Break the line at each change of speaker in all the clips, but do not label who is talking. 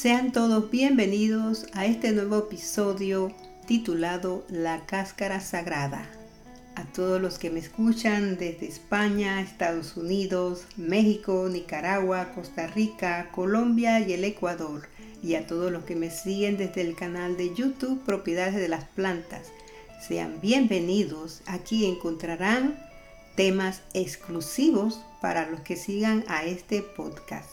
Sean todos bienvenidos a este nuevo episodio titulado La cáscara sagrada. A todos los que me escuchan desde España, Estados Unidos, México, Nicaragua, Costa Rica, Colombia y el Ecuador. Y a todos los que me siguen desde el canal de YouTube Propiedades de las Plantas. Sean bienvenidos. Aquí encontrarán temas exclusivos para los que sigan a este podcast.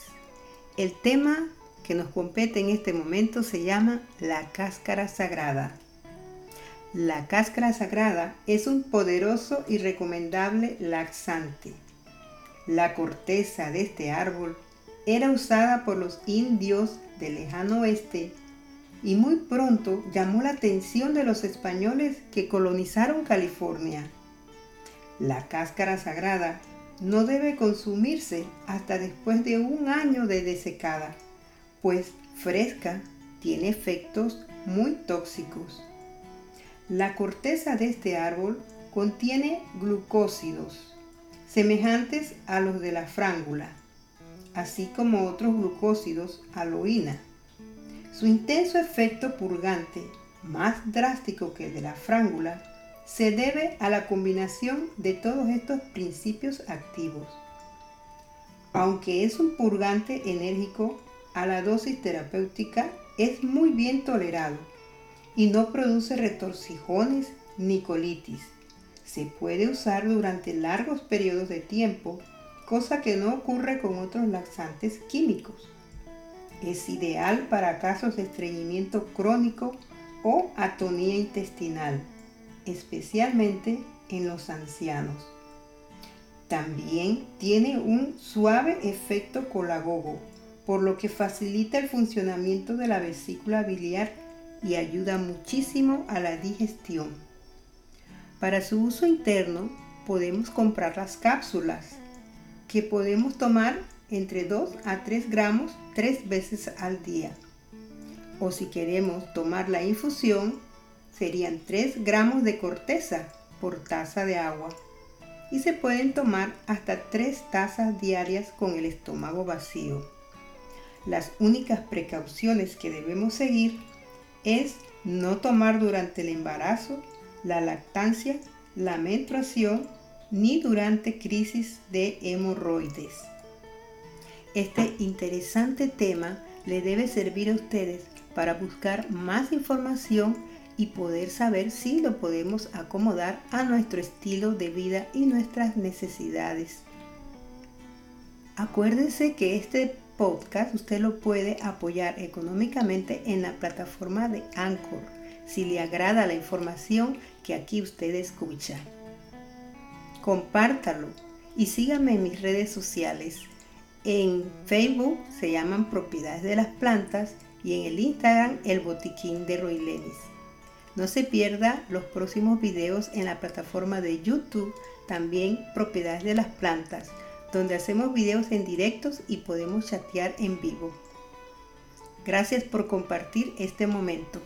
El tema que nos compete en este momento se llama la cáscara sagrada. La cáscara sagrada es un poderoso y recomendable laxante. La corteza de este árbol era usada por los indios del lejano oeste y muy pronto llamó la atención de los españoles que colonizaron California. La cáscara sagrada no debe consumirse hasta después de un año de desecada pues fresca tiene efectos muy tóxicos. La corteza de este árbol contiene glucósidos, semejantes a los de la frángula, así como otros glucósidos aloína. Su intenso efecto purgante, más drástico que el de la frángula, se debe a la combinación de todos estos principios activos. Aunque es un purgante enérgico a la dosis terapéutica es muy bien tolerado y no produce retorcijones ni colitis. Se puede usar durante largos periodos de tiempo, cosa que no ocurre con otros laxantes químicos. Es ideal para casos de estreñimiento crónico o atonía intestinal, especialmente en los ancianos. También tiene un suave efecto colagogo por lo que facilita el funcionamiento de la vesícula biliar y ayuda muchísimo a la digestión. Para su uso interno podemos comprar las cápsulas que podemos tomar entre 2 a 3 gramos tres veces al día. O si queremos tomar la infusión, serían 3 gramos de corteza por taza de agua. Y se pueden tomar hasta 3 tazas diarias con el estómago vacío. Las únicas precauciones que debemos seguir es no tomar durante el embarazo, la lactancia, la menstruación ni durante crisis de hemorroides. Este interesante tema le debe servir a ustedes para buscar más información y poder saber si lo podemos acomodar a nuestro estilo de vida y nuestras necesidades. Acuérdense que este podcast usted lo puede apoyar económicamente en la plataforma de Anchor si le agrada la información que aquí usted escucha. Compártalo y síganme en mis redes sociales. En Facebook se llaman Propiedades de las Plantas y en el Instagram El Botiquín de Roy Lenis. No se pierda los próximos videos en la plataforma de YouTube, también Propiedades de las Plantas donde hacemos videos en directos y podemos chatear en vivo. Gracias por compartir este momento.